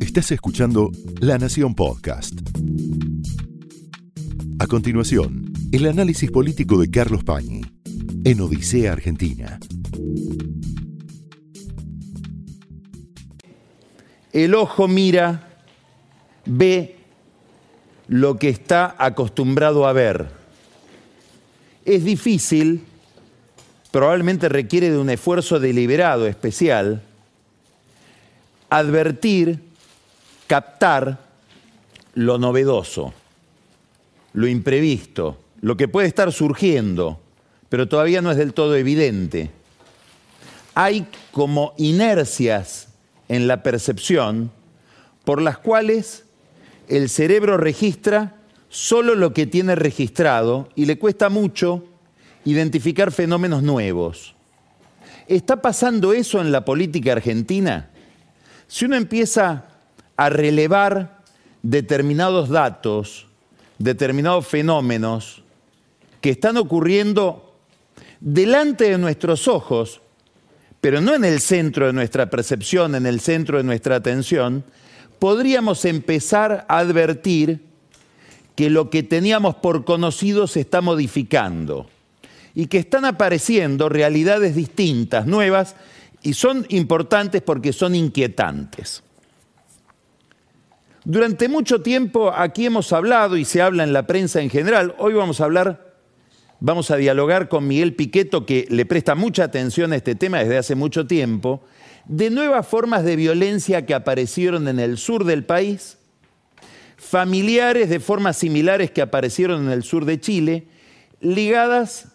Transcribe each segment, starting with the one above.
Estás escuchando La Nación Podcast. A continuación, el análisis político de Carlos Pañi en Odisea Argentina. El ojo mira, ve lo que está acostumbrado a ver. Es difícil, probablemente requiere de un esfuerzo deliberado, especial, advertir, captar lo novedoso, lo imprevisto, lo que puede estar surgiendo, pero todavía no es del todo evidente. Hay como inercias en la percepción por las cuales el cerebro registra solo lo que tiene registrado y le cuesta mucho identificar fenómenos nuevos. ¿Está pasando eso en la política argentina? Si uno empieza a relevar determinados datos, determinados fenómenos que están ocurriendo delante de nuestros ojos, pero no en el centro de nuestra percepción, en el centro de nuestra atención, podríamos empezar a advertir que lo que teníamos por conocido se está modificando y que están apareciendo realidades distintas, nuevas, y son importantes porque son inquietantes. Durante mucho tiempo aquí hemos hablado y se habla en la prensa en general, hoy vamos a hablar, vamos a dialogar con Miguel Piqueto, que le presta mucha atención a este tema desde hace mucho tiempo, de nuevas formas de violencia que aparecieron en el sur del país, familiares de formas similares que aparecieron en el sur de Chile, ligadas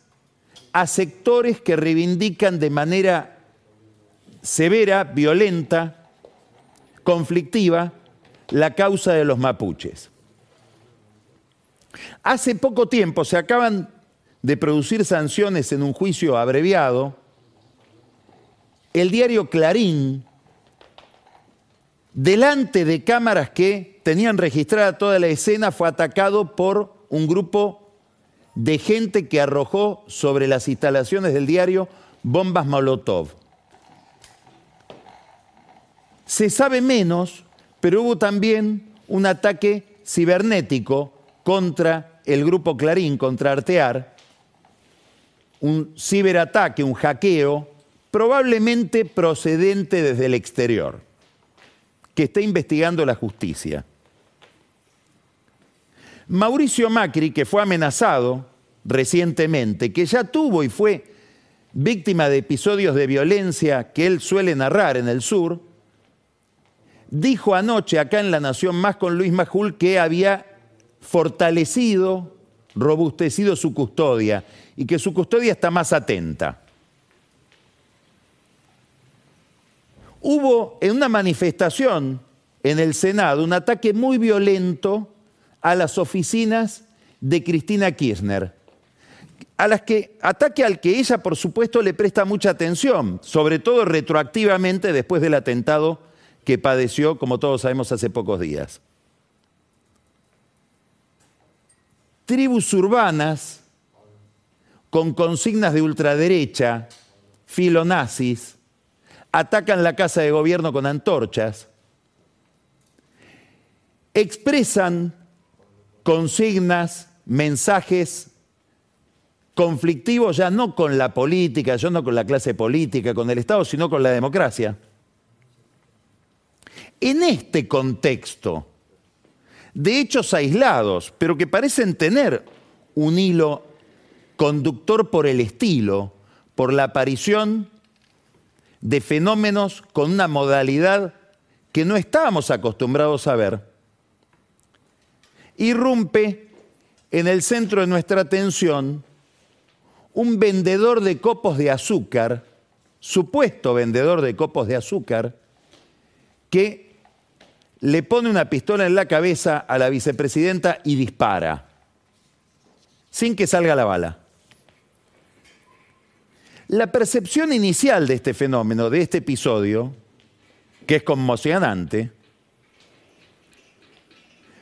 a sectores que reivindican de manera severa, violenta, conflictiva, la causa de los mapuches. Hace poco tiempo se acaban de producir sanciones en un juicio abreviado el diario Clarín, delante de cámaras que tenían registrada toda la escena, fue atacado por un grupo de gente que arrojó sobre las instalaciones del diario bombas Molotov. Se sabe menos, pero hubo también un ataque cibernético contra el grupo Clarín, contra Artear, un ciberataque, un hackeo probablemente procedente desde el exterior, que está investigando la justicia. Mauricio Macri, que fue amenazado recientemente, que ya tuvo y fue víctima de episodios de violencia que él suele narrar en el sur, dijo anoche acá en La Nación Más con Luis Majul que había fortalecido, robustecido su custodia y que su custodia está más atenta. hubo en una manifestación en el Senado un ataque muy violento a las oficinas de Cristina Kirchner, a las que ataque al que ella por supuesto le presta mucha atención, sobre todo retroactivamente después del atentado que padeció, como todos sabemos, hace pocos días. Tribus urbanas con consignas de ultraderecha, filonazis, atacan la casa de gobierno con antorchas, expresan consignas, mensajes conflictivos ya no con la política, ya no con la clase política, con el Estado, sino con la democracia. En este contexto de hechos aislados, pero que parecen tener un hilo conductor por el estilo, por la aparición de fenómenos con una modalidad que no estábamos acostumbrados a ver, irrumpe en el centro de nuestra atención un vendedor de copos de azúcar, supuesto vendedor de copos de azúcar, que le pone una pistola en la cabeza a la vicepresidenta y dispara, sin que salga la bala. La percepción inicial de este fenómeno, de este episodio, que es conmocionante,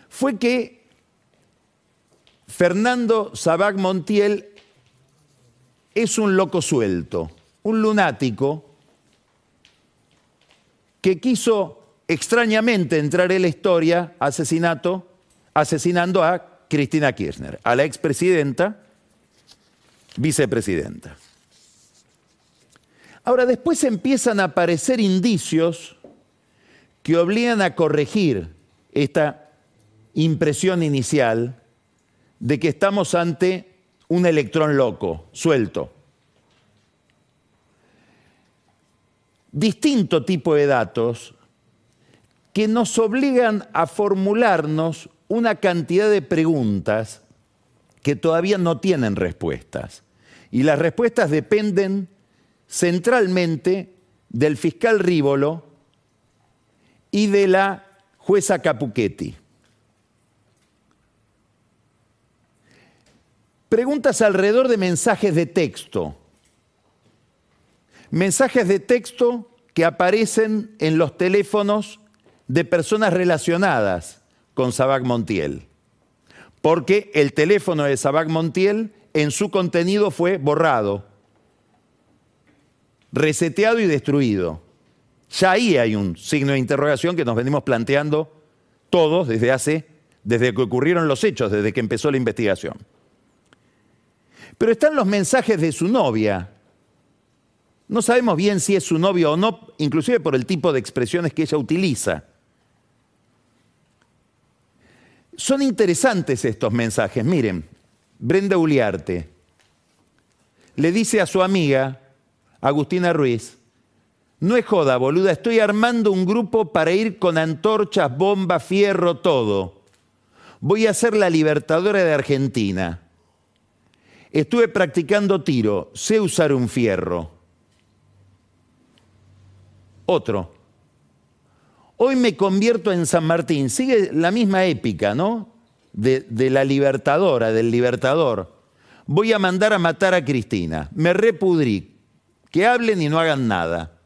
fue que Fernando Sabac Montiel es un loco suelto, un lunático que quiso extrañamente entrar en la historia asesinato, asesinando a Cristina Kirchner, a la expresidenta, vicepresidenta. Ahora, después empiezan a aparecer indicios que obligan a corregir esta impresión inicial de que estamos ante un electrón loco, suelto. Distinto tipo de datos que nos obligan a formularnos una cantidad de preguntas que todavía no tienen respuestas. Y las respuestas dependen centralmente del fiscal Rívolo y de la jueza Capuchetti. Preguntas alrededor de mensajes de texto. Mensajes de texto que aparecen en los teléfonos de personas relacionadas con Sabac Montiel. Porque el teléfono de Sabac Montiel en su contenido fue borrado, reseteado y destruido. Ya ahí hay un signo de interrogación que nos venimos planteando todos desde hace, desde que ocurrieron los hechos, desde que empezó la investigación. Pero están los mensajes de su novia. No sabemos bien si es su novia o no, inclusive por el tipo de expresiones que ella utiliza. Son interesantes estos mensajes. Miren, Brenda Uliarte le dice a su amiga, Agustina Ruiz, no es joda, boluda, estoy armando un grupo para ir con antorchas, bomba, fierro, todo. Voy a ser la libertadora de Argentina. Estuve practicando tiro, sé usar un fierro. Otro, Hoy me convierto en San Martín. Sigue la misma épica, ¿no? De, la libertadora, del libertador. Voy a mandar a matar a Cristina. Me repudrí. Que hablen y no hagan nada.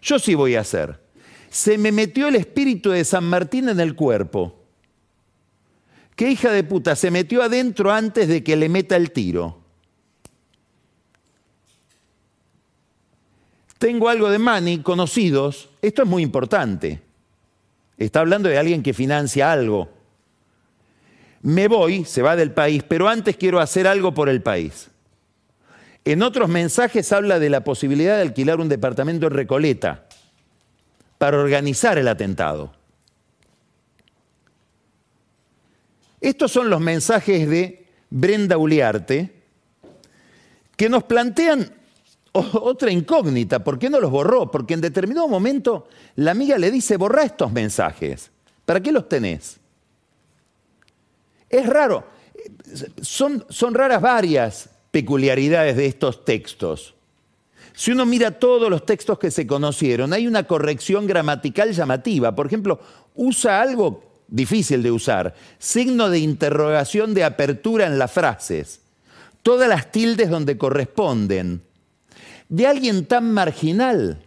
Yo sí voy a hacer. Se me metió el espíritu de San Martín en el cuerpo. ¿Qué hija de puta? Se metió adentro antes de que le meta el tiro. Tengo algo de money, conocidos. Esto es muy importante. Está hablando de alguien que financia algo. Me voy, se va del país, pero antes quiero hacer algo por el país. En otros mensajes habla de la posibilidad de alquilar un departamento en Recoleta para organizar el atentado. Estos son los mensajes de Brenda Uliarte que nos plantean otra incógnita, ¿por qué no los borró? Porque en determinado momento la amiga le dice, borra estos mensajes. ¿Para qué los tenés? Es raro. Son, son raras varias peculiaridades de estos textos. Si uno mira todos los textos que se conocieron, hay una corrección gramatical llamativa. Por ejemplo, usa algo difícil de usar, signo de interrogación de apertura en las frases. Todas las tildes donde corresponden de alguien tan marginal.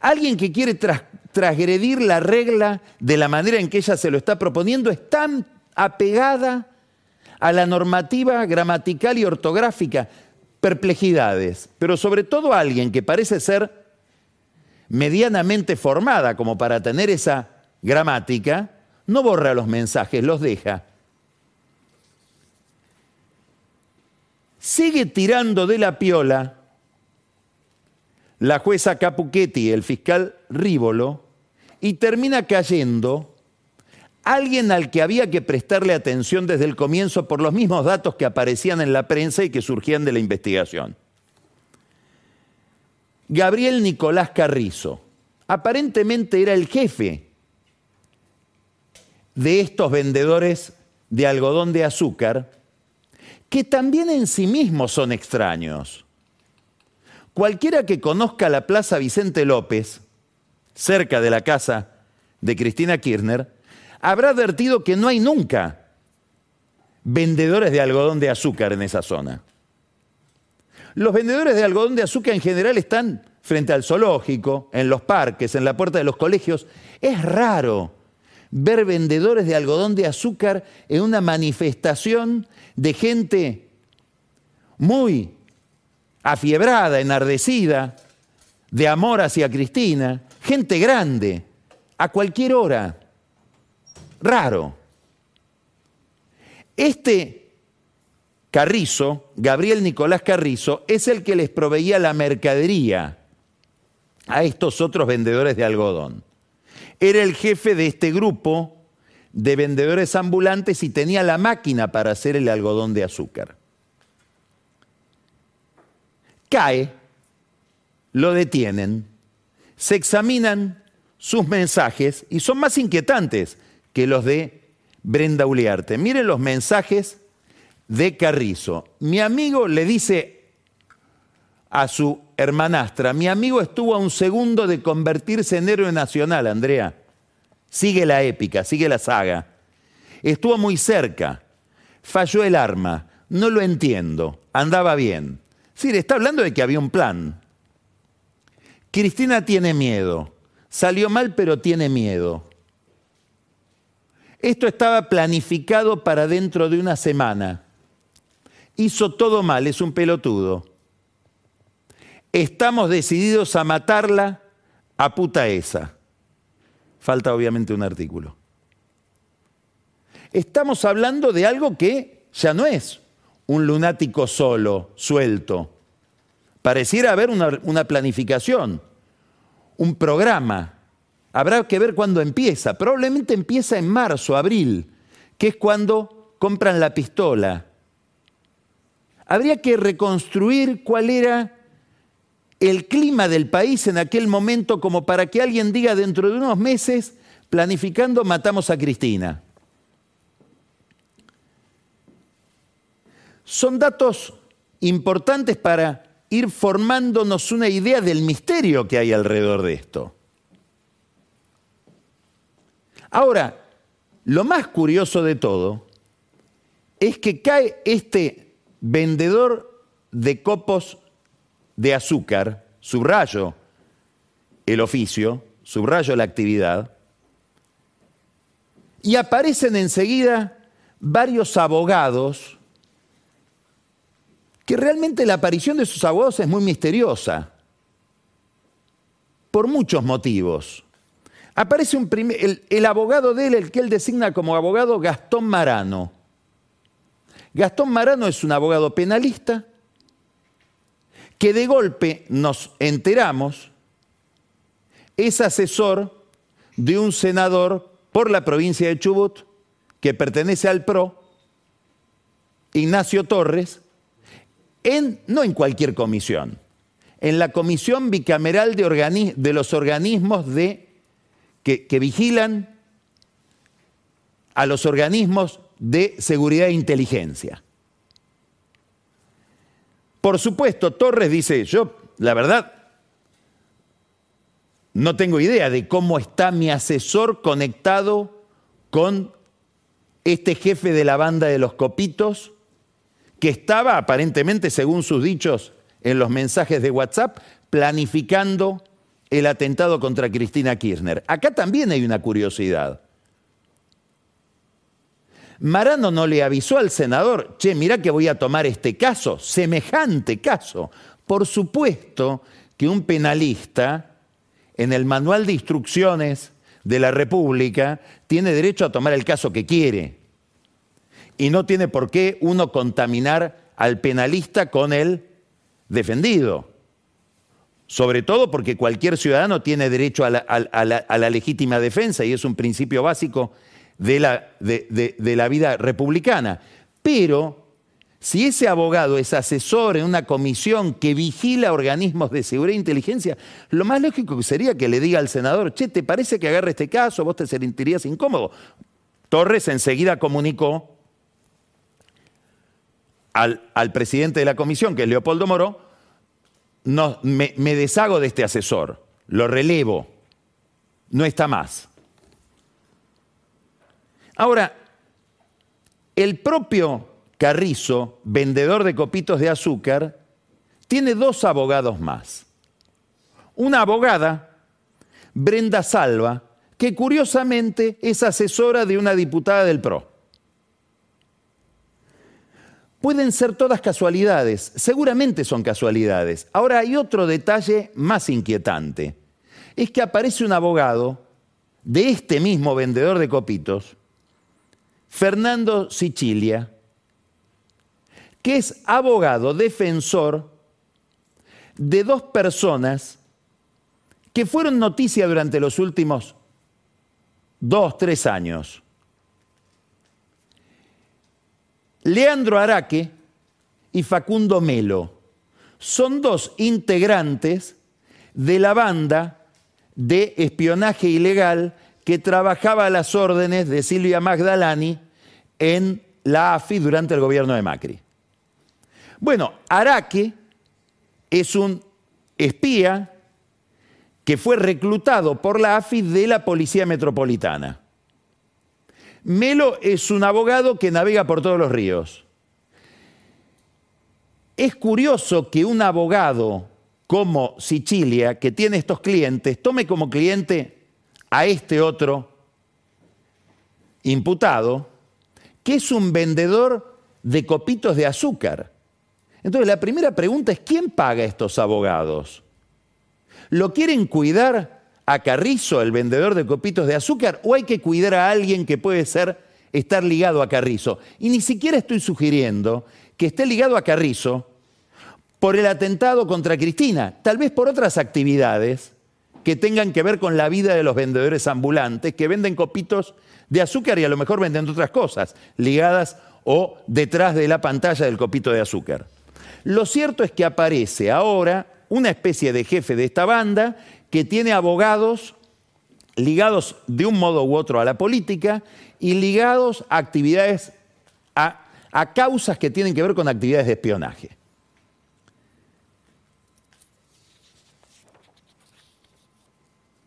Alguien que quiere transgredir la regla de la manera en que ella se lo está proponiendo es tan apegada a la normativa gramatical y ortográfica. Perplejidades, pero sobre todo alguien que parece ser medianamente formada como para tener esa gramática, no borra los mensajes, los deja. Sigue tirando de la piola la jueza Capuchetti, el fiscal Rívolo, y termina cayendo alguien al que había que prestarle atención desde el comienzo por los mismos datos que aparecían en la prensa y que surgían de la investigación. Gabriel Nicolás Carrizo, aparentemente era el jefe de estos vendedores de algodón de azúcar, que también en sí mismos son extraños. Cualquiera que conozca la Plaza Vicente López, cerca de la casa de Cristina Kirchner, habrá advertido que no hay nunca vendedores de algodón de azúcar en esa zona. Los vendedores de algodón de azúcar en general están frente al zoológico, en los parques, en la puerta de los colegios. Es raro ver vendedores de algodón de azúcar en una manifestación de gente muy afiebrada, enardecida, de amor hacia Cristina, gente grande, a cualquier hora. Raro. Este Carrizo, Gabriel Nicolás Carrizo, es el que les proveía la mercadería a estos otros vendedores de algodón. Era el jefe de este grupo de vendedores ambulantes y tenía la máquina para hacer el algodón de azúcar. Cae, lo detienen, se examinan sus mensajes y son más inquietantes que los de Brenda Uliarte. Miren los mensajes de Carrizo. Mi amigo le dice a su hermanastra, mi amigo estuvo a un segundo de convertirse en héroe nacional, Andrea. Sigue la épica, sigue la saga. Estuvo muy cerca, falló el arma, no lo entiendo, andaba bien. Sí, le está hablando de que había un plan. Cristina tiene miedo, salió mal pero tiene miedo. Esto estaba planificado para dentro de una semana. Hizo todo mal, es un pelotudo. Estamos decididos a matarla a puta esa. Falta obviamente un artículo. Estamos hablando de algo que ya no es un lunático solo, suelto. Pareciera haber una, planificación, un programa. Habrá que ver cuándo empieza. Probablemente empieza en marzo, abril, que es cuando compran la pistola. Habría que reconstruir cuál era el clima del país en aquel momento como para que alguien diga dentro de unos meses, planificando, matamos a Cristina. Son datos importantes para ir formándonos una idea del misterio que hay alrededor de esto. Ahora, lo más curioso de todo es que cae este vendedor de copos de azúcar, subrayo el oficio, subrayo la actividad, y aparecen enseguida varios abogados, que realmente la aparición de esos abogados es muy misteriosa, por muchos motivos. Aparece un el, el abogado de él, el que él designa como abogado Gastón Marano. Gastón Marano es un abogado penalista, que de golpe nos enteramos es asesor de un senador por la provincia de Chubut que pertenece al PRO, Ignacio Torres, en, no en cualquier comisión, en la comisión bicameral de, los organismos de, que, que vigilan a los organismos de seguridad e inteligencia. Por supuesto, Torres dice, yo, la verdad, no tengo idea de cómo está mi asesor conectado con este jefe de la banda de los copitos, que estaba aparentemente, según sus dichos en los mensajes de WhatsApp, planificando el atentado contra Cristina Kirchner. Acá también hay una curiosidad. Marano no le avisó al senador, che, mira que voy a tomar este caso, semejante caso. Por supuesto que un penalista en el manual de instrucciones de la República tiene derecho a tomar el caso que quiere. Y no tiene por qué uno contaminar al penalista con el defendido. Sobre todo porque cualquier ciudadano tiene derecho a la, legítima defensa y es un principio básico de la, de, la vida republicana. Pero si ese abogado es asesor en una comisión que vigila organismos de seguridad e inteligencia, lo más lógico sería que le diga al senador, che, ¿te parece que agarre este caso? ¿Vos te sentirías incómodo? Torres enseguida comunicó al, presidente de la comisión, que es Leopoldo Moro, me deshago de este asesor, lo relevo, no está más. Ahora, el propio Carrizo, vendedor de copitos de azúcar, tiene dos abogados más. Una abogada, Brenda Salva, que curiosamente es asesora de una diputada del PRO. Pueden ser todas casualidades, seguramente son casualidades. Ahora hay otro detalle más inquietante, es que aparece un abogado de este mismo vendedor de copitos, Fernando Sicilia, que es abogado defensor de dos personas que fueron noticia durante los últimos dos, tres años. Leandro Araque y Facundo Melo son dos integrantes de la banda de espionaje ilegal que trabajaba a las órdenes de Silvia Magdalani en la AFI durante el gobierno de Macri. Bueno, Araque es un espía que fue reclutado por la AFI de la Policía Metropolitana. Melo es un abogado que navega por todos los ríos. Es curioso que un abogado como Sicilia, que tiene estos clientes, tome como cliente a este otro imputado, que es un vendedor de copitos de azúcar. Entonces la primera pregunta es, ¿quién paga a estos abogados? ¿Lo quieren cuidar a Carrizo, el vendedor de copitos de azúcar, o hay que cuidar a alguien que puede ser estar ligado a Carrizo? Y ni siquiera estoy sugiriendo que esté ligado a Carrizo por el atentado contra Cristina, tal vez por otras actividades que tengan que ver con la vida de los vendedores ambulantes que venden copitos de azúcar y a lo mejor venden otras cosas ligadas o detrás de la pantalla del copito de azúcar. Lo cierto es que aparece ahora una especie de jefe de esta banda que tiene abogados ligados de un modo u otro a la política y ligados a actividades, a, causas que tienen que ver con actividades de espionaje.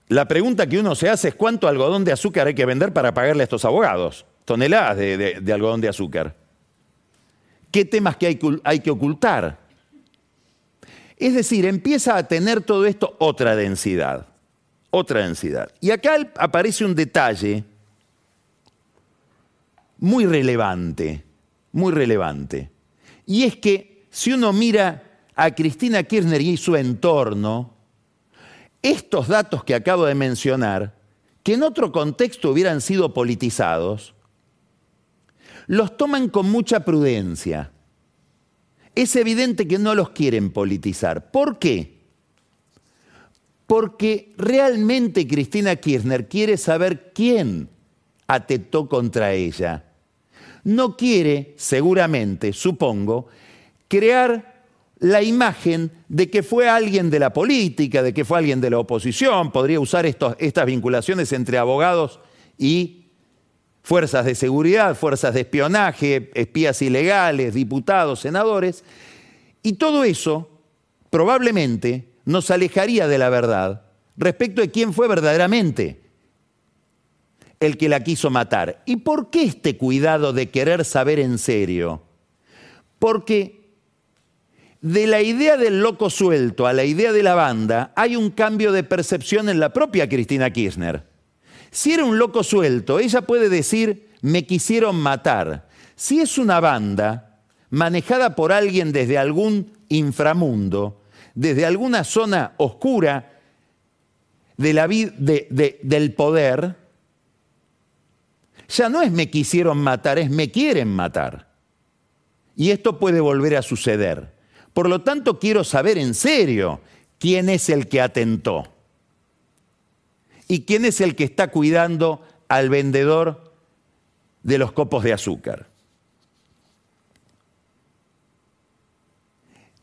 La pregunta que uno se hace es cuánto algodón de azúcar hay que vender para pagarle a estos abogados. Toneladas de, algodón de azúcar. ¿Qué temas que hay, hay que ocultar? Es decir, empieza a tener todo esto otra densidad. Otra densidad. Y acá aparece un detalle muy relevante, muy relevante. Y es que si uno mira a Cristina Kirchner y su entorno, estos datos que acabo de mencionar, que en otro contexto hubieran sido politizados, los toman con mucha prudencia. Es evidente que no los quieren politizar. ¿Por qué? Porque realmente Cristina Kirchner quiere saber quién atentó contra ella. No quiere, seguramente, supongo, crear la imagen de que fue alguien de la política, de que fue alguien de la oposición, podría usar estas vinculaciones entre abogados y fuerzas de seguridad, fuerzas de espionaje, espías ilegales, diputados, senadores, y todo eso probablemente nos alejaría de la verdad respecto de quién fue verdaderamente el que la quiso matar. ¿Y por qué este cuidado de querer saber en serio? Porque de la idea del loco suelto a la idea de la banda, hay un cambio de percepción en la propia Cristina Kirchner. Si era un loco suelto, ella puede decir, me quisieron matar. Si es una banda manejada por alguien desde algún inframundo, desde alguna zona oscura de la del poder, ya no es me quisieron matar, es me quieren matar. Y esto puede volver a suceder. Por lo tanto, quiero saber en serio quién es el que atentó y quién es el que está cuidando al vendedor de los copos de azúcar.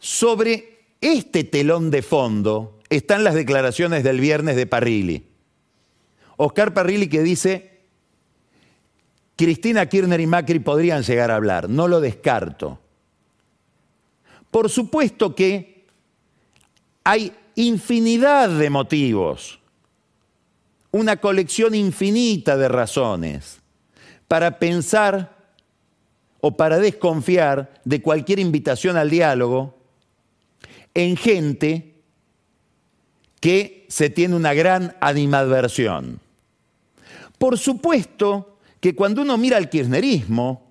Sobre este telón de fondo están las declaraciones del viernes de Parrilli. Oscar Parrilli que dice, Cristina Kirchner y Macri podrían llegar a hablar, no lo descarto. Por supuesto que hay infinidad de motivos, una colección infinita de razones para pensar o para desconfiar de cualquier invitación al diálogo en gente que se tiene una gran animadversión. Por supuesto que cuando uno mira al kirchnerismo,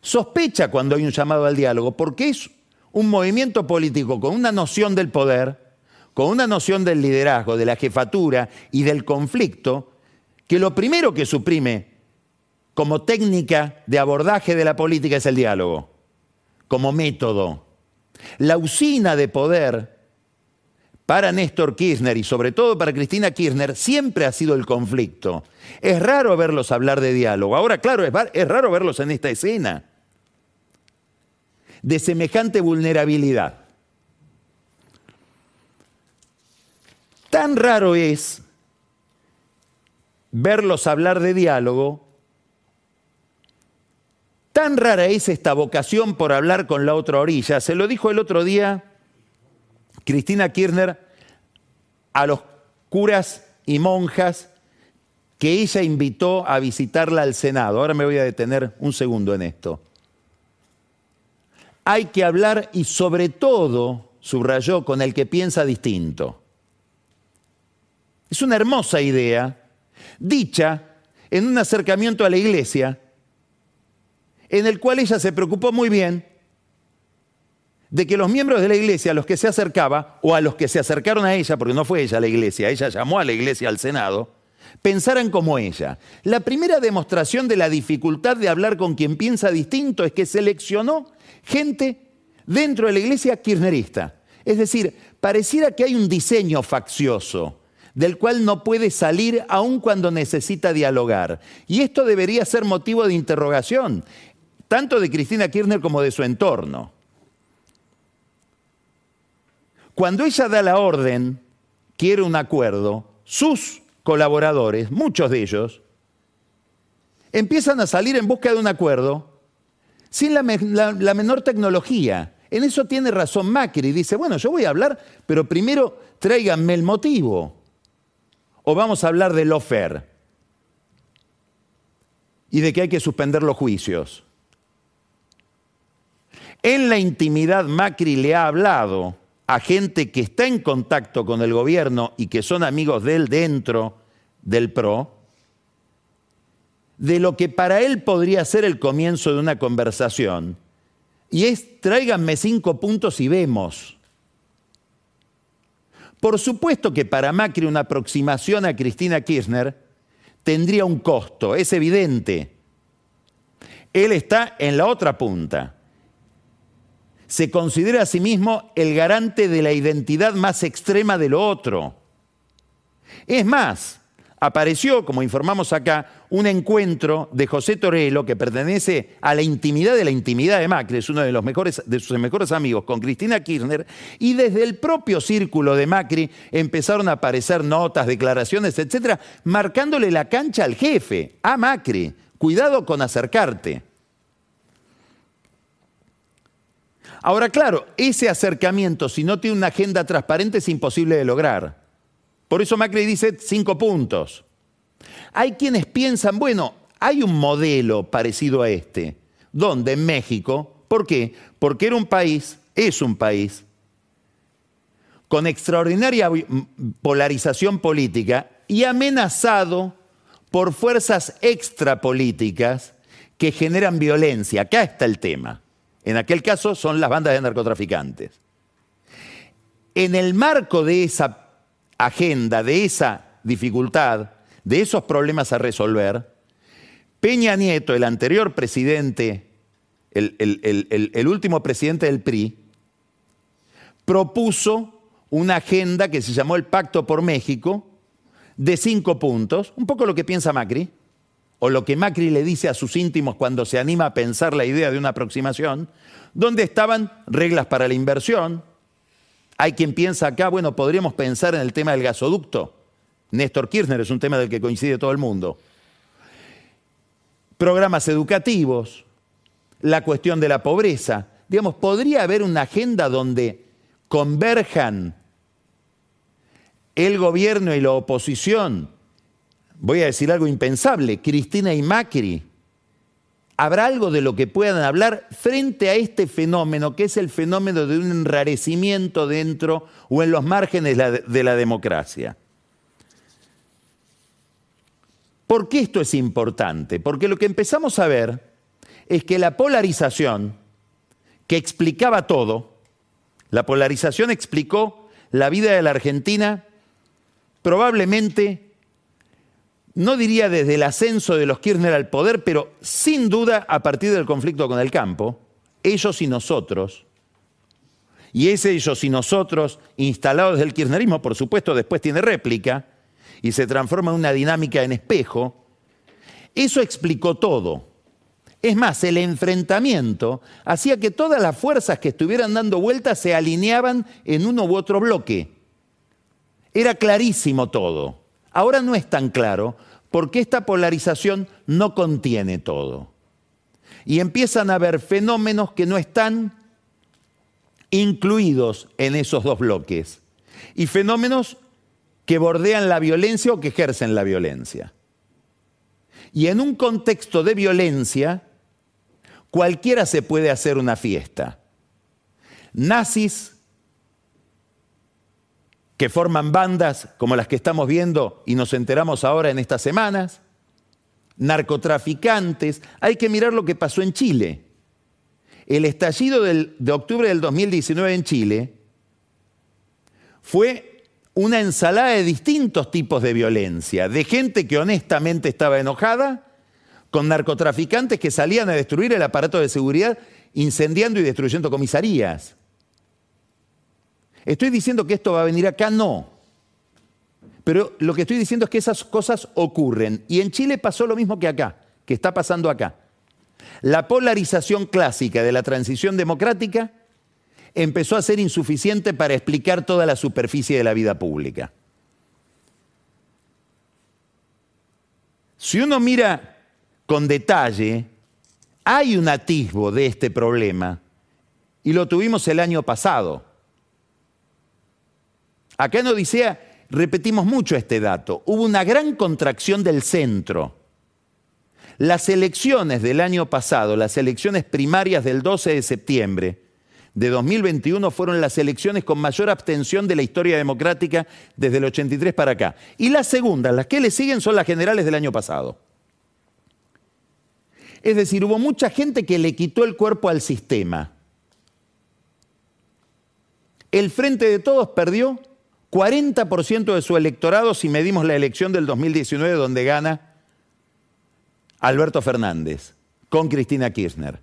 sospecha cuando hay un llamado al diálogo, porque es un movimiento político con una noción del poder, con una noción del liderazgo, de la jefatura y del conflicto, que lo primero que suprime como técnica de abordaje de la política es el diálogo, como método. La usina de poder para Néstor Kirchner y sobre todo para Cristina Kirchner siempre ha sido el conflicto. Es raro verlos hablar de diálogo. Ahora, claro, es, raro verlos en esta escena de semejante vulnerabilidad. Tan raro es verlos hablar de diálogo, tan rara es esta vocación por hablar con la otra orilla. Se lo dijo el otro día Cristina Kirchner a los curas y monjas que ella invitó a visitarla al Senado. Ahora me voy a detener un segundo en esto. Hay que hablar y sobre todo, subrayó, con el que piensa distinto. Es una hermosa idea, dicha en un acercamiento a la iglesia, en el cual ella se preocupó muy bien de que los miembros de la iglesia a los que se acercaba, o a los que se acercaron a ella, porque no fue ella la iglesia, ella llamó a la iglesia al Senado, pensaran como ella. La primera demostración de la dificultad de hablar con quien piensa distinto es que seleccionó gente dentro de la iglesia kirchnerista. Es decir, pareciera que hay un diseño faccioso del cual no puede salir aun cuando necesita dialogar. Y esto debería ser motivo de interrogación, tanto de Cristina Kirchner como de su entorno. Cuando ella da la orden, quiere un acuerdo, sus colaboradores, muchos de ellos, empiezan a salir en busca de un acuerdo sin la, menor tecnología. En eso tiene razón Macri. Dice, bueno, yo voy a hablar, pero primero tráiganme el motivo. O vamos a hablar del lofer y de que hay que suspender los juicios. En la intimidad Macri le ha hablado a gente que está en contacto con el gobierno y que son amigos de él dentro del PRO, de lo que para él podría ser el comienzo de una conversación. Y es, tráiganme cinco puntos y vemos. Por supuesto que para Macri una aproximación a Cristina Kirchner tendría un costo, es evidente. Él está en la otra punta se considera a sí mismo el garante de la identidad más extrema de lo otro. Es más, apareció, como informamos acá, un encuentro de José Torello, que pertenece a la intimidad de la intimidad de Macri, es uno de, los mejores, de sus mejores amigos, con Cristina Kirchner, y desde el propio círculo de Macri empezaron a aparecer notas, declaraciones, etcétera, marcándole la cancha al jefe, a Macri. Cuidado con acercarte. Ahora, claro, ese acercamiento, si no tiene una agenda transparente, es imposible de lograr. Por eso Macri dice cinco puntos. Hay quienes piensan, bueno, hay un modelo parecido a este, donde en México, ¿por qué? Porque era un país, es un país, con extraordinaria polarización política y amenazado por fuerzas extrapolíticas que generan violencia. Acá está el tema. En aquel caso son las bandas de narcotraficantes. En el marco de esa agenda, de esa dificultad, de esos problemas a resolver, Peña Nieto, el anterior presidente, el, último presidente del PRI, propuso una agenda que se llamó el Pacto por México, de cinco puntos, un poco lo que piensa Macri, o lo que Macri le dice a sus íntimos cuando se anima a pensar la idea de una aproximación, donde estaban reglas para la inversión. Hay quien piensa acá, bueno, podríamos pensar en el tema del gasoducto. Néstor Kirchner es un tema del que coincide todo el mundo. Programas educativos, la cuestión de la pobreza. Digamos, podría haber una agenda donde converjan el gobierno y la oposición voy a decir algo impensable, Cristina y Macri. ¿Habrá algo de lo que puedan hablar frente a este fenómeno, que es el fenómeno de un enrarecimiento dentro o en los márgenes de la democracia? ¿Por qué esto es importante? Porque lo que empezamos a ver es que la polarización, que explicaba todo, la polarización explicó la vida de la Argentina probablemente, no diría desde el ascenso de los Kirchner al poder, pero sin duda a partir del conflicto con el campo, ellos y nosotros, y ese ellos y nosotros, instalados del kirchnerismo, por supuesto, después tiene réplica y se transforma en una dinámica en espejo, eso explicó todo. Es más, el enfrentamiento hacía que todas las fuerzas que estuvieran dando vueltas se alineaban en uno u otro bloque. Era clarísimo todo. Ahora no es tan claro porque esta polarización no contiene todo. Y empiezan a haber fenómenos que no están incluidos en esos dos bloques. Y fenómenos que bordean la violencia o que ejercen la violencia. Y en un contexto de violencia, cualquiera se puede hacer una fiesta. Nazis que forman bandas como las que estamos viendo y nos enteramos ahora en estas semanas, narcotraficantes, hay que mirar lo que pasó en Chile. El estallido de octubre del 2019 en Chile fue una ensalada de distintos tipos de violencia, de gente que honestamente estaba enojada, con narcotraficantes que salían a destruir el aparato de seguridad incendiando y destruyendo comisarías. ¿Estoy diciendo que esto va a venir acá? No. Pero lo que estoy diciendo es que esas cosas ocurren. Y en Chile pasó lo mismo que acá, que está pasando acá. La polarización clásica de la transición democrática empezó a ser insuficiente para explicar toda la superficie de la vida pública. Si uno mira con detalle, hay un atisbo de este problema y lo tuvimos el año pasado. Acá en Odisea repetimos mucho este dato. Hubo una gran contracción del centro. Las elecciones del año pasado, las elecciones primarias del 12 de septiembre de 2021 fueron las elecciones con mayor abstención de la historia democrática desde el 83 para acá. Y las segundas, las que le siguen, son las generales del año pasado. Es decir, hubo mucha gente que le quitó el cuerpo al sistema. El Frente de Todos perdió 40% de su electorado si medimos la elección del 2019 donde gana Alberto Fernández con Cristina Kirchner.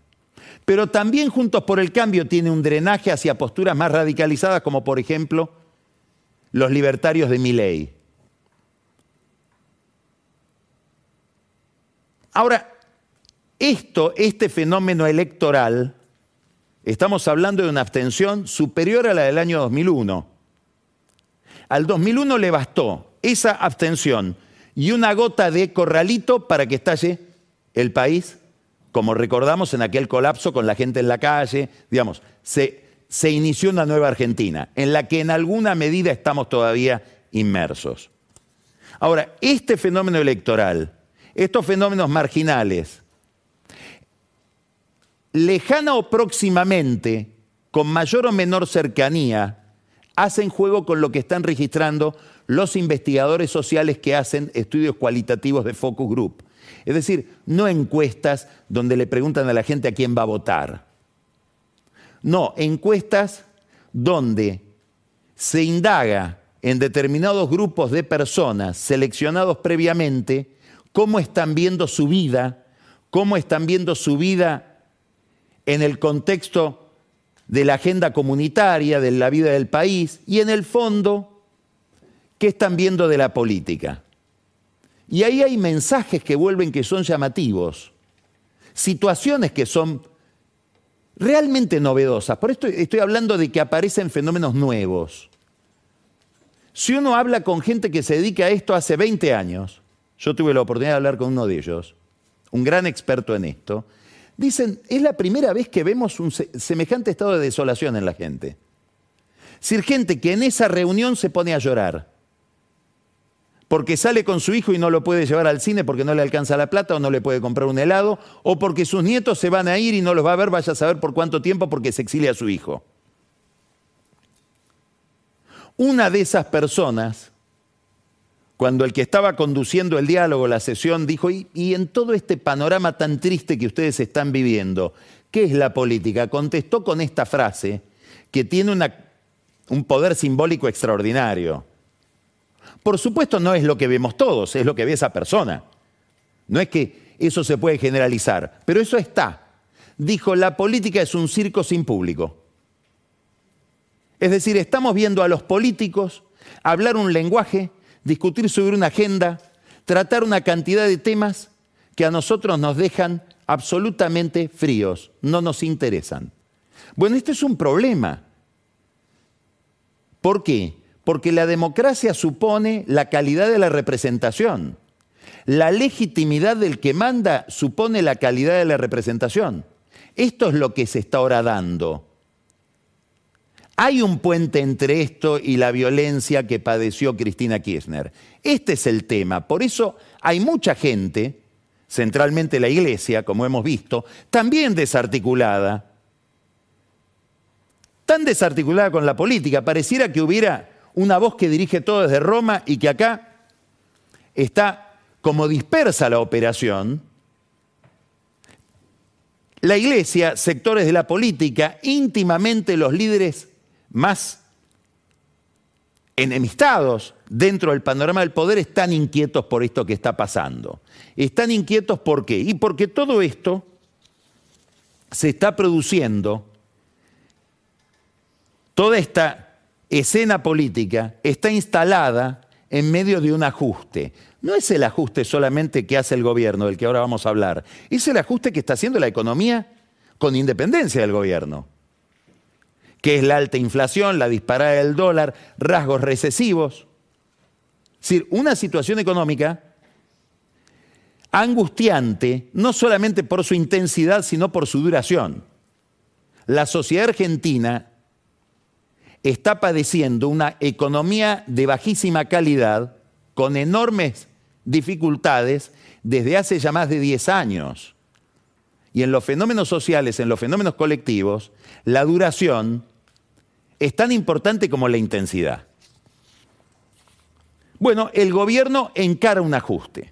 Pero también Juntos por el Cambio tiene un drenaje hacia posturas más radicalizadas como por ejemplo los libertarios de Miley. Ahora, esto, este fenómeno electoral, estamos hablando de una abstención superior a la del año 2001 al 2001 le bastó esa abstención y una gota de corralito para que estalle el país, como recordamos en aquel colapso con la gente en la calle, digamos, se, se inició una nueva Argentina, en la que en alguna medida estamos todavía inmersos. Ahora, este fenómeno electoral, estos fenómenos marginales, lejana o próximamente, con mayor o menor cercanía, hacen juego con lo que están registrando los investigadores sociales que hacen estudios cualitativos de focus group. Es decir, no encuestas donde le preguntan a la gente a quién va a votar. No, encuestas donde se indaga en determinados grupos de personas seleccionados previamente cómo están viendo su vida, cómo están viendo su vida en el contexto de la agenda comunitaria, de la vida del país y en el fondo, ¿qué están viendo de la política? Y ahí hay mensajes que vuelven que son llamativos, situaciones que son realmente novedosas. Por esto estoy hablando de que aparecen fenómenos nuevos. Si uno habla con gente que se dedica a esto hace 20 años, yo tuve la oportunidad de hablar con uno de ellos, un gran experto en esto, Dicen, es la primera vez que vemos un semejante estado de desolación en la gente. Es gente que en esa reunión se pone a llorar. Porque sale con su hijo y no lo puede llevar al cine porque no le alcanza la plata o no le puede comprar un helado, o porque sus nietos se van a ir y no los va a ver, vaya a saber por cuánto tiempo porque se exilia a su hijo. Una de esas personas cuando el que estaba conduciendo el diálogo, la sesión, dijo, y, en todo este panorama tan triste que ustedes están viviendo, ¿qué es la política? Contestó con esta frase que tiene un poder simbólico extraordinario. Por supuesto no es lo que vemos todos, es lo que ve esa persona. No es que eso se puede generalizar, pero eso está. Dijo, la política es un circo sin público. Es decir, estamos viendo a los políticos hablar un lenguaje, discutir sobre una agenda, tratar una cantidad de temas que a nosotros nos dejan absolutamente fríos, no nos interesan. Bueno, este es un problema. ¿Por qué? Porque la democracia supone la calidad de la representación. La legitimidad del que manda supone la calidad de la representación. Esto es lo que se está ahora dando. Hay un puente entre esto y la violencia que padeció Cristina Kirchner. Este es el tema. Por eso hay mucha gente, centralmente la iglesia, como hemos visto, también desarticulada. Tan desarticulada con la política. Pareciera que hubiera una voz que dirige todo desde Roma y que acá está como dispersa la operación. La iglesia, sectores de la política, íntimamente los líderes más enemistados dentro del panorama del poder están inquietos por esto que está pasando. Están inquietos por qué? Y porque todo esto se está produciendo, toda esta escena política está instalada en medio de un ajuste. No es el ajuste solamente que hace el gobierno, del que ahora vamos a hablar, es el ajuste que está haciendo la economía con independencia del gobierno que es la alta inflación, la disparada del dólar, rasgos recesivos. Es decir, una situación económica angustiante, no solamente por su intensidad, sino por su duración. La sociedad argentina está padeciendo una economía de bajísima calidad, con enormes dificultades, desde hace ya más de 10 años. Y en los fenómenos sociales, en los fenómenos colectivos, la duración es tan importante como la intensidad. Bueno, el gobierno encara un ajuste.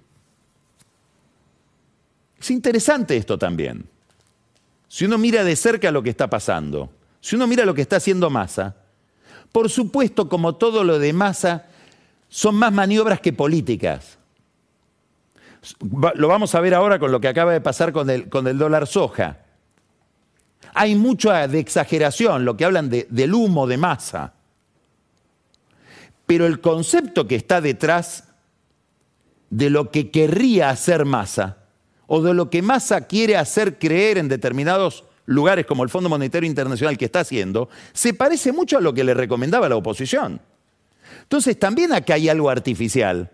Es interesante esto también. Si uno mira de cerca lo que está pasando, si uno mira lo que está haciendo Massa, por supuesto, como todo lo de Massa, son más maniobras que políticas. Lo vamos a ver ahora con lo que acaba de pasar con el, con el dólar soja. Hay mucha de exageración, lo que hablan del humo de masa. Pero el concepto que está detrás de lo que querría hacer masa, o de lo que masa quiere hacer creer en determinados lugares como el Fondo Monetario Internacional que está haciendo, se parece mucho a lo que le recomendaba la oposición. Entonces también acá hay algo artificial,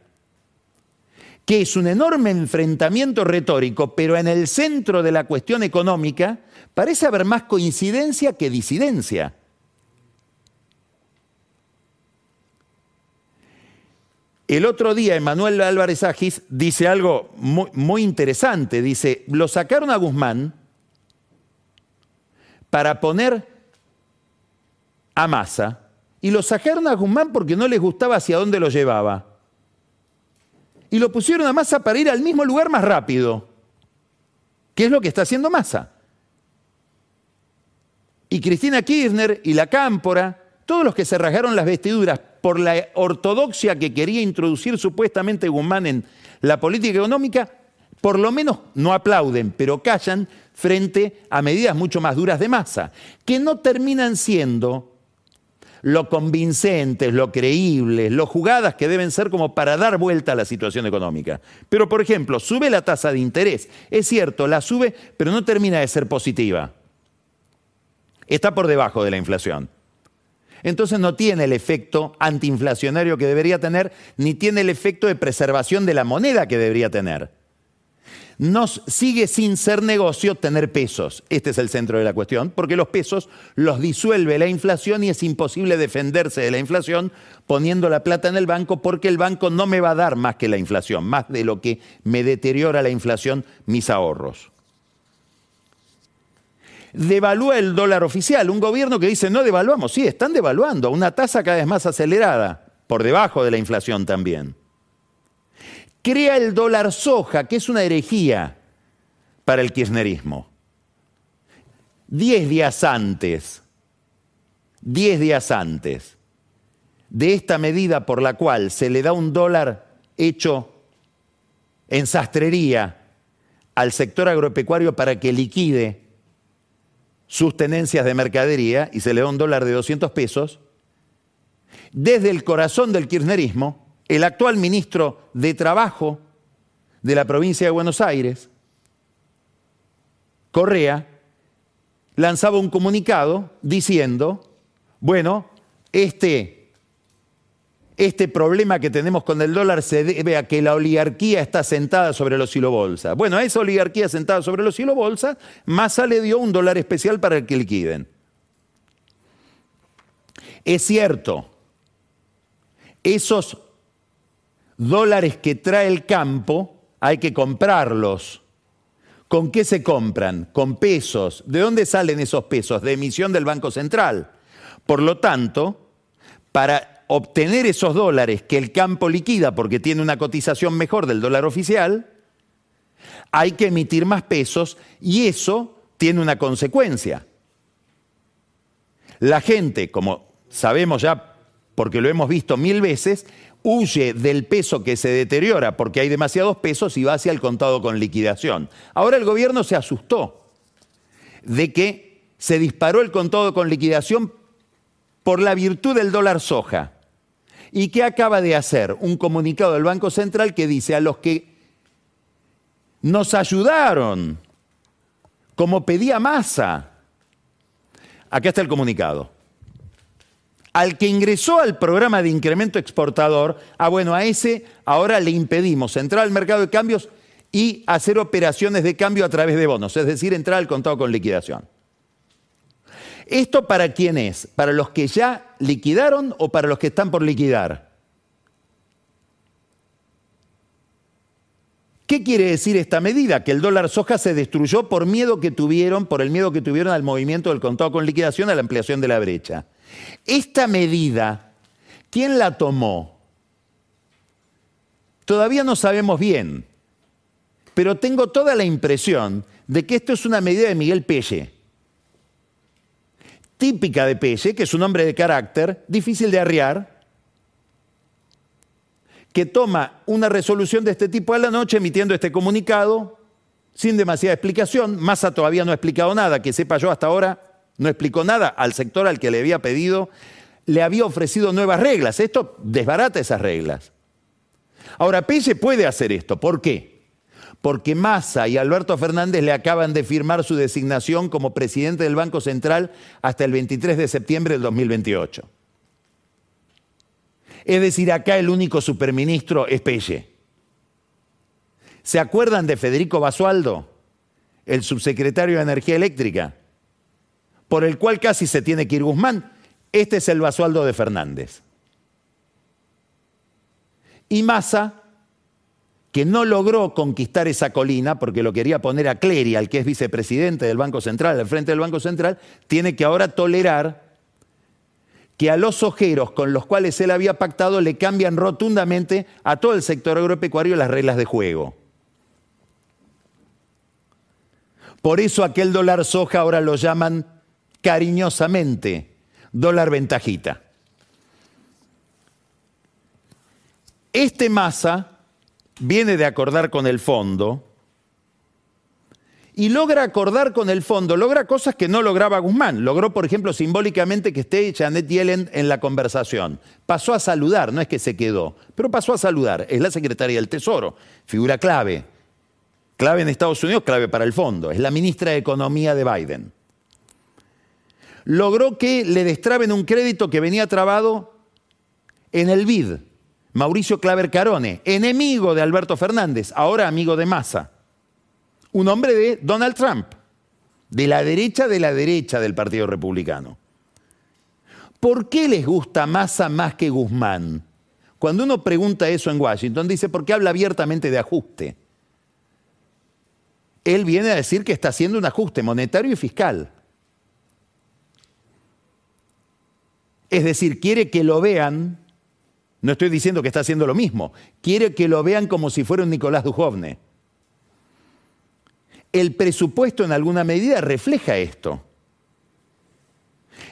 que es un enorme enfrentamiento retórico, pero en el centro de la cuestión económica parece haber más coincidencia que disidencia. El otro día Emanuel Álvarez Agis dice algo muy, interesante. Dice, lo sacaron a Guzmán para poner a Massa y lo sacaron a Guzmán porque no les gustaba hacia dónde lo llevaba. Y lo pusieron a Massa para ir al mismo lugar más rápido, ¿Qué es lo que está haciendo Massa. Y Cristina Kirchner y la Cámpora, todos los que se rasgaron las vestiduras por la ortodoxia que quería introducir supuestamente Guzmán en la política económica, por lo menos no aplauden, pero callan frente a medidas mucho más duras de masa, que no terminan siendo lo convincentes, lo creíbles, lo jugadas que deben ser como para dar vuelta a la situación económica. Pero, por ejemplo, sube la tasa de interés. Es cierto, la sube, pero no termina de ser positiva está por debajo de la inflación. Entonces no tiene el efecto antiinflacionario que debería tener, ni tiene el efecto de preservación de la moneda que debería tener. Nos sigue sin ser negocio tener pesos. Este es el centro de la cuestión, porque los pesos los disuelve la inflación y es imposible defenderse de la inflación poniendo la plata en el banco porque el banco no me va a dar más que la inflación, más de lo que me deteriora la inflación mis ahorros devalúa el dólar oficial. Un gobierno que dice no devaluamos, sí, están devaluando a una tasa cada vez más acelerada, por debajo de la inflación también. Crea el dólar soja, que es una herejía para el kirchnerismo. Diez días antes, diez días antes de esta medida por la cual se le da un dólar hecho en sastrería al sector agropecuario para que liquide sus tenencias de mercadería y se le da un dólar de 200 pesos, desde el corazón del kirchnerismo, el actual ministro de Trabajo de la provincia de Buenos Aires, Correa, lanzaba un comunicado diciendo, bueno, este, este problema que tenemos con el dólar se debe a que la oligarquía está sentada sobre los hilo bolsa. Bueno, a esa oligarquía sentada sobre los hilo bolsa, Massa le dio un dólar especial para el que liquiden. Es cierto, esos dólares que trae el campo hay que comprarlos. ¿Con qué se compran? Con pesos. ¿De dónde salen esos pesos? De emisión del Banco Central. Por lo tanto, para obtener esos dólares que el campo liquida porque tiene una cotización mejor del dólar oficial, hay que emitir más pesos y eso tiene una consecuencia. La gente, como sabemos ya porque lo hemos visto mil veces, huye del peso que se deteriora porque hay demasiados pesos y va hacia el contado con liquidación. Ahora el gobierno se asustó de que se disparó el contado con liquidación por la virtud del dólar soja. ¿Y qué acaba de hacer? Un comunicado del Banco Central que dice a los que nos ayudaron, como pedía masa. Acá está el comunicado al que ingresó al programa de incremento exportador, ah, bueno, a ese ahora le impedimos entrar al mercado de cambios y hacer operaciones de cambio a través de bonos, es decir, entrar al contado con liquidación. ¿Esto para quién es? ¿Para los que ya liquidaron o para los que están por liquidar? ¿Qué quiere decir esta medida? Que el dólar soja se destruyó por miedo que tuvieron, por el miedo que tuvieron al movimiento del contado con liquidación, a la ampliación de la brecha. Esta medida, ¿quién la tomó? Todavía no sabemos bien, pero tengo toda la impresión de que esto es una medida de Miguel Pelle, típica de Pelle, que es un hombre de carácter, difícil de arriar, que toma una resolución de este tipo a la noche emitiendo este comunicado sin demasiada explicación. Massa todavía no ha explicado nada, que sepa yo hasta ahora no explicó nada al sector al que le había pedido, le había ofrecido nuevas reglas. Esto desbarata esas reglas. Ahora, Pelle puede hacer esto. ¿Por qué? Porque Massa y Alberto Fernández le acaban de firmar su designación como presidente del Banco Central hasta el 23 de septiembre del 2028. Es decir, acá el único superministro es Pelle. ¿Se acuerdan de Federico Basualdo, el subsecretario de Energía Eléctrica? Por el cual casi se tiene que ir Guzmán. Este es el Basualdo de Fernández. Y Massa, que no logró conquistar esa colina porque lo quería poner a Clery, al que es vicepresidente del Banco Central, al frente del Banco Central, tiene que ahora tolerar que a los ojeros con los cuales él había pactado le cambian rotundamente a todo el sector agropecuario las reglas de juego. Por eso aquel dólar soja ahora lo llaman cariñosamente dólar ventajita. Este masa viene de acordar con el fondo y logra acordar con el fondo, logra cosas que no lograba Guzmán. Logró, por ejemplo, simbólicamente que esté Janet Yellen en la conversación. Pasó a saludar, no es que se quedó, pero pasó a saludar. Es la secretaria del Tesoro, figura clave. Clave en Estados Unidos, clave para el fondo. Es la ministra de Economía de Biden logró que le destraben un crédito que venía trabado en el BID. Mauricio Claver Carone, enemigo de Alberto Fernández, ahora amigo de Massa. Un hombre de Donald Trump, de la derecha de la derecha del Partido Republicano. ¿Por qué les gusta Massa más que Guzmán? Cuando uno pregunta eso en Washington, dice porque habla abiertamente de ajuste. Él viene a decir que está haciendo un ajuste monetario y fiscal. Es decir, quiere que lo vean, no estoy diciendo que está haciendo lo mismo, quiere que lo vean como si fuera un Nicolás Dujovne. El presupuesto en alguna medida refleja esto.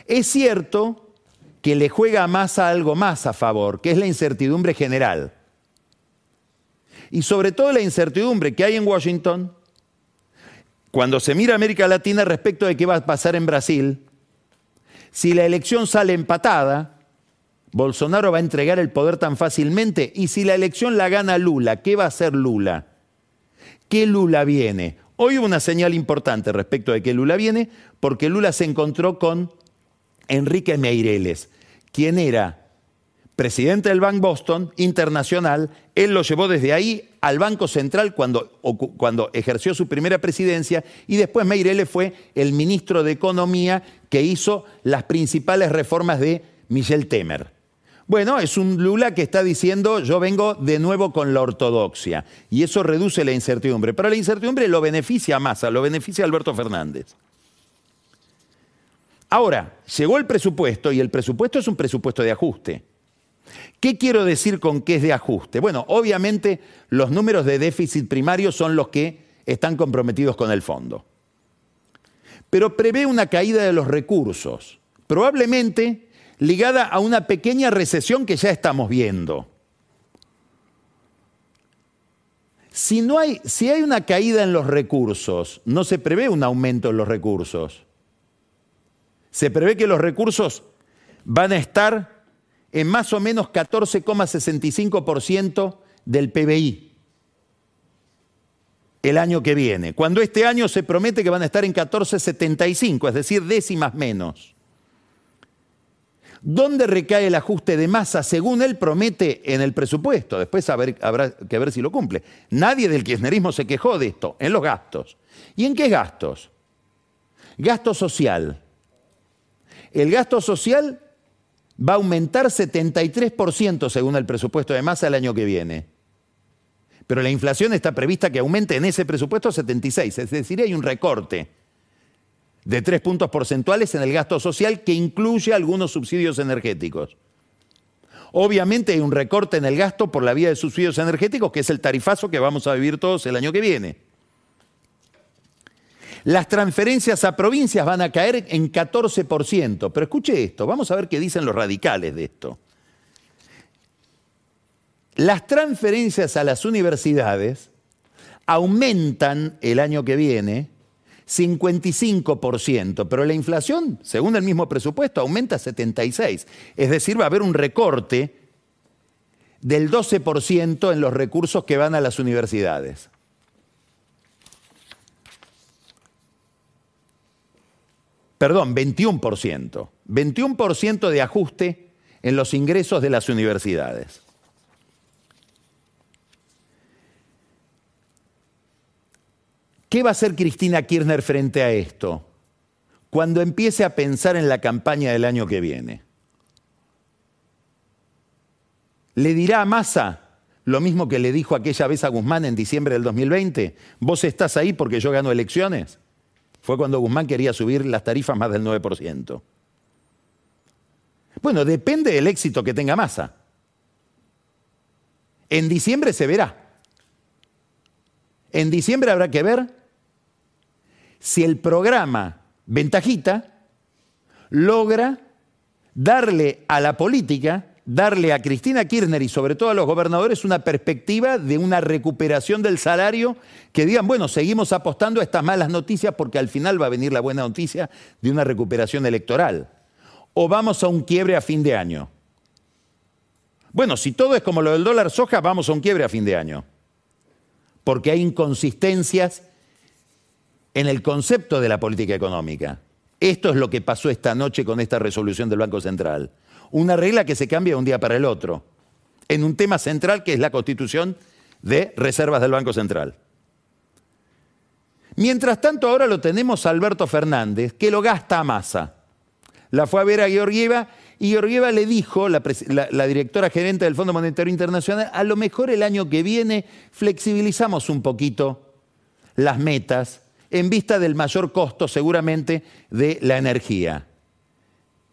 Es cierto que le juega más a algo más a favor, que es la incertidumbre general. Y sobre todo la incertidumbre que hay en Washington cuando se mira América Latina respecto de qué va a pasar en Brasil. Si la elección sale empatada, Bolsonaro va a entregar el poder tan fácilmente. Y si la elección la gana Lula, ¿qué va a hacer Lula? ¿Qué Lula viene? Hoy hubo una señal importante respecto de que Lula viene, porque Lula se encontró con Enrique Meireles, quien era presidente del Bank Boston Internacional. Él lo llevó desde ahí al Banco Central cuando, cuando ejerció su primera presidencia y después Meireles fue el ministro de Economía que hizo las principales reformas de Michel Temer. Bueno, es un Lula que está diciendo yo vengo de nuevo con la ortodoxia y eso reduce la incertidumbre. Pero la incertidumbre lo beneficia a Massa, lo beneficia a Alberto Fernández. Ahora, llegó el presupuesto y el presupuesto es un presupuesto de ajuste. ¿Qué quiero decir con que es de ajuste? Bueno, obviamente los números de déficit primario son los que están comprometidos con el fondo. Pero prevé una caída de los recursos. Probablemente ligada a una pequeña recesión que ya estamos viendo. Si, no hay, si hay una caída en los recursos, no se prevé un aumento en los recursos. Se prevé que los recursos van a estar en más o menos 14,65% del PBI el año que viene, cuando este año se promete que van a estar en 14,75, es decir, décimas menos. ¿Dónde recae el ajuste de masa según él promete en el presupuesto? Después habrá que ver si lo cumple. Nadie del kirchnerismo se quejó de esto, en los gastos. ¿Y en qué gastos? Gasto social. El gasto social va a aumentar 73% según el presupuesto de masa el año que viene. Pero la inflación está prevista que aumente en ese presupuesto 76, es decir, hay un recorte de tres puntos porcentuales en el gasto social que incluye algunos subsidios energéticos. Obviamente hay un recorte en el gasto por la vía de subsidios energéticos, que es el tarifazo que vamos a vivir todos el año que viene. Las transferencias a provincias van a caer en 14%, pero escuche esto, vamos a ver qué dicen los radicales de esto. Las transferencias a las universidades aumentan el año que viene 55%, pero la inflación, según el mismo presupuesto, aumenta 76%. Es decir, va a haber un recorte del 12% en los recursos que van a las universidades. Perdón, 21%. 21% de ajuste en los ingresos de las universidades. ¿Qué va a hacer Cristina Kirchner frente a esto? Cuando empiece a pensar en la campaña del año que viene. ¿Le dirá a Massa lo mismo que le dijo aquella vez a Guzmán en diciembre del 2020? ¿Vos estás ahí porque yo gano elecciones? Fue cuando Guzmán quería subir las tarifas más del 9%. Bueno, depende del éxito que tenga Massa. En diciembre se verá. En diciembre habrá que ver si el programa Ventajita logra darle a la política, darle a Cristina Kirchner y sobre todo a los gobernadores una perspectiva de una recuperación del salario, que digan, bueno, seguimos apostando a estas malas noticias porque al final va a venir la buena noticia de una recuperación electoral. O vamos a un quiebre a fin de año. Bueno, si todo es como lo del dólar soja, vamos a un quiebre a fin de año. Porque hay inconsistencias en el concepto de la política económica. Esto es lo que pasó esta noche con esta resolución del Banco Central. Una regla que se cambia de un día para el otro, en un tema central que es la constitución de reservas del Banco Central. Mientras tanto, ahora lo tenemos a Alberto Fernández, que lo gasta a masa. La fue a ver a Georgieva y Georgieva le dijo, la, la, directora gerente del Fondo Monetario Internacional, a lo mejor el año que viene flexibilizamos un poquito las metas en vista del mayor costo seguramente de la energía.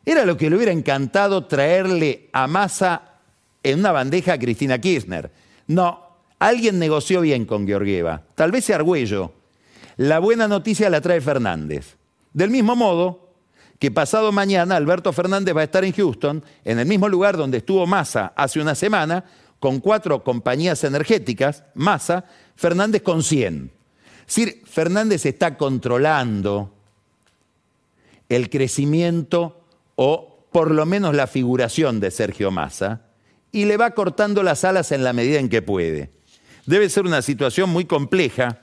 Era lo que le hubiera encantado traerle a Massa en una bandeja a Cristina Kirchner. No, alguien negoció bien con Georgieva, tal vez Argüello. La buena noticia la trae Fernández. Del mismo modo que pasado mañana Alberto Fernández va a estar en Houston, en el mismo lugar donde estuvo Massa hace una semana, con cuatro compañías energéticas, Massa, Fernández con 100. Es decir, Fernández está controlando el crecimiento o por lo menos la figuración de Sergio Massa y le va cortando las alas en la medida en que puede. Debe ser una situación muy compleja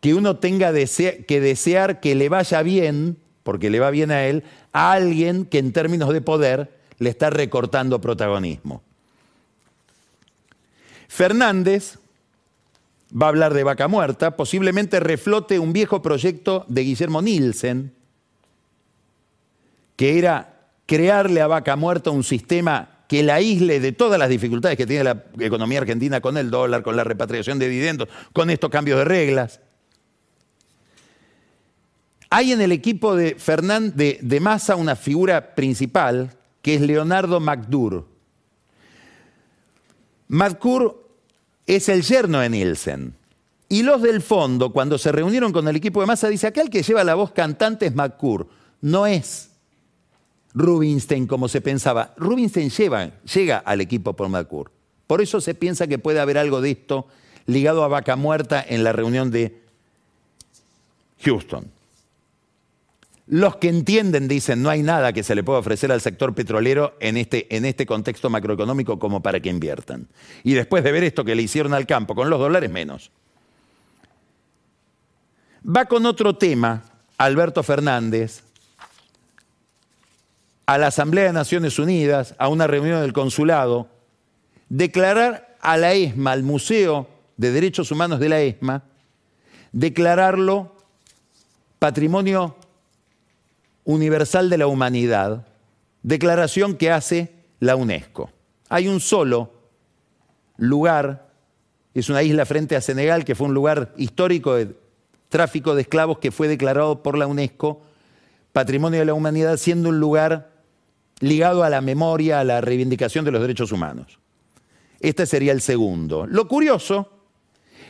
que uno tenga que desear que le vaya bien, porque le va bien a él, a alguien que en términos de poder le está recortando protagonismo. Fernández va a hablar de vaca muerta, posiblemente reflote un viejo proyecto de Guillermo Nielsen, que era crearle a vaca muerta un sistema que la aísle de todas las dificultades que tiene la economía argentina con el dólar, con la repatriación de dividendos, con estos cambios de reglas. Hay en el equipo de, Fernández de Massa una figura principal que es Leonardo McDur. McDur es el yerno de Nielsen. Y los del fondo, cuando se reunieron con el equipo de Massa, dice, acá el que lleva la voz cantante es McCur. No es Rubinstein como se pensaba. Rubinstein llega al equipo por McCur. Por eso se piensa que puede haber algo de esto ligado a Vaca Muerta en la reunión de Houston. Los que entienden dicen no hay nada que se le pueda ofrecer al sector petrolero en este, en este contexto macroeconómico como para que inviertan. Y después de ver esto que le hicieron al campo con los dólares, menos. Va con otro tema, Alberto Fernández, a la Asamblea de Naciones Unidas, a una reunión del consulado, declarar a la ESMA, al Museo de Derechos Humanos de la ESMA, declararlo patrimonio universal de la humanidad, declaración que hace la UNESCO. Hay un solo lugar, es una isla frente a Senegal, que fue un lugar histórico de tráfico de esclavos que fue declarado por la UNESCO Patrimonio de la Humanidad, siendo un lugar ligado a la memoria, a la reivindicación de los derechos humanos. Este sería el segundo. Lo curioso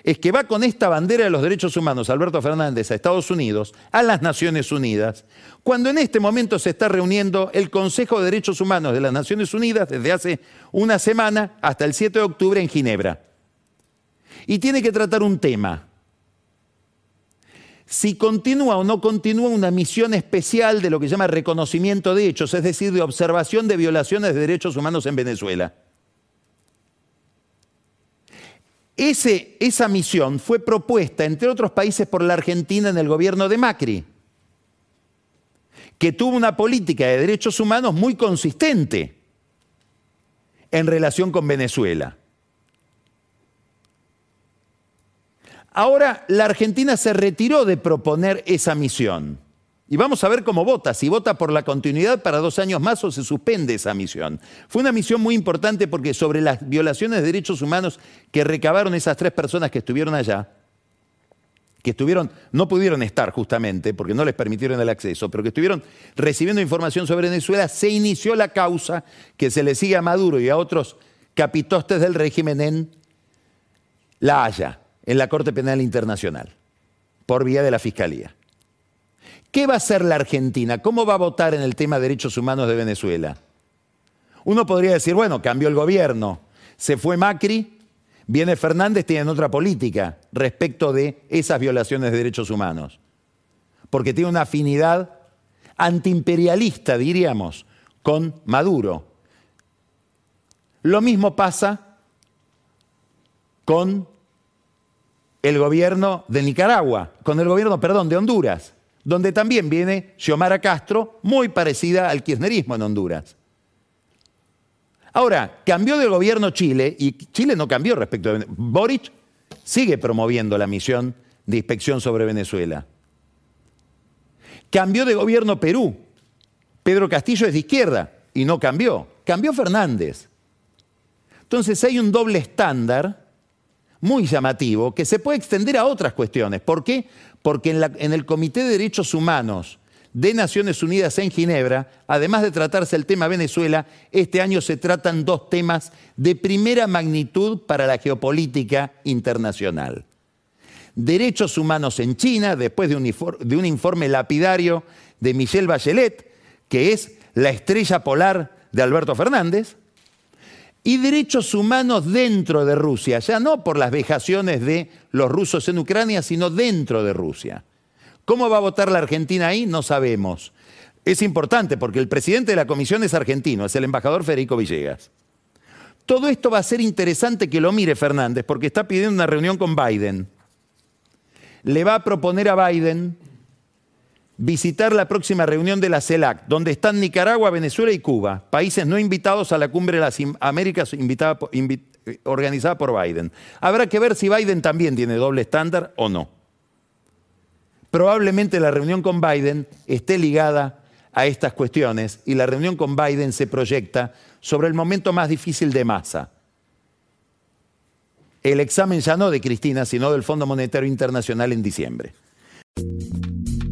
es que va con esta bandera de los derechos humanos, Alberto Fernández, a Estados Unidos, a las Naciones Unidas, cuando en este momento se está reuniendo el Consejo de Derechos Humanos de las Naciones Unidas desde hace una semana hasta el 7 de octubre en Ginebra. Y tiene que tratar un tema. Si continúa o no continúa una misión especial de lo que se llama reconocimiento de hechos, es decir, de observación de violaciones de derechos humanos en Venezuela. Esa misión fue propuesta, entre otros países, por la Argentina en el gobierno de Macri, que tuvo una política de derechos humanos muy consistente en relación con Venezuela. Ahora la Argentina se retiró de proponer esa misión. Y vamos a ver cómo vota, si vota por la continuidad para dos años más o se suspende esa misión. Fue una misión muy importante porque sobre las violaciones de derechos humanos que recabaron esas tres personas que estuvieron allá, que estuvieron, no pudieron estar justamente porque no les permitieron el acceso, pero que estuvieron recibiendo información sobre Venezuela, se inició la causa que se le sigue a Maduro y a otros capitostes del régimen en La Haya, en la Corte Penal Internacional, por vía de la Fiscalía. ¿Qué va a hacer la Argentina? ¿Cómo va a votar en el tema de derechos humanos de Venezuela? Uno podría decir, bueno, cambió el gobierno, se fue Macri, viene Fernández, tienen otra política respecto de esas violaciones de derechos humanos, porque tiene una afinidad antiimperialista, diríamos, con Maduro. Lo mismo pasa con el gobierno de Nicaragua, con el gobierno, perdón, de Honduras donde también viene Xiomara Castro, muy parecida al kirchnerismo en Honduras. Ahora, cambió de gobierno Chile y Chile no cambió respecto a Boric sigue promoviendo la misión de inspección sobre Venezuela. Cambió de gobierno Perú. Pedro Castillo es de izquierda y no cambió. Cambió Fernández. Entonces hay un doble estándar muy llamativo que se puede extender a otras cuestiones. ¿Por qué? Porque en, el Comité de Derechos Humanos de Naciones Unidas en Ginebra, además de tratarse el tema Venezuela, este año se tratan dos temas de primera magnitud para la geopolítica internacional. derechos humanos en China, después de un, de un informe lapidario de Michelle Bachelet, que es la estrella polar de Alberto Fernández, y derechos humanos dentro de Rusia, ya no por las vejaciones de los rusos en Ucrania, sino dentro de Rusia. ¿Cómo va a votar la Argentina ahí? No sabemos. Es importante porque el presidente de la comisión es argentino, es el embajador Federico Villegas. Todo esto va a ser interesante que lo mire Fernández porque está pidiendo una reunión con Biden. Le va a proponer a Biden visitar la próxima reunión de la CELAC, donde están Nicaragua, Venezuela y Cuba, países no invitados a la cumbre de las Américas organizada por Biden. Habrá que ver si Biden también tiene doble estándar o no. Probablemente la reunión con Biden esté ligada a estas cuestiones y la reunión con Biden se proyecta sobre el momento más difícil de masa. El examen ya no de Cristina, sino del Fondo Monetario Internacional en diciembre.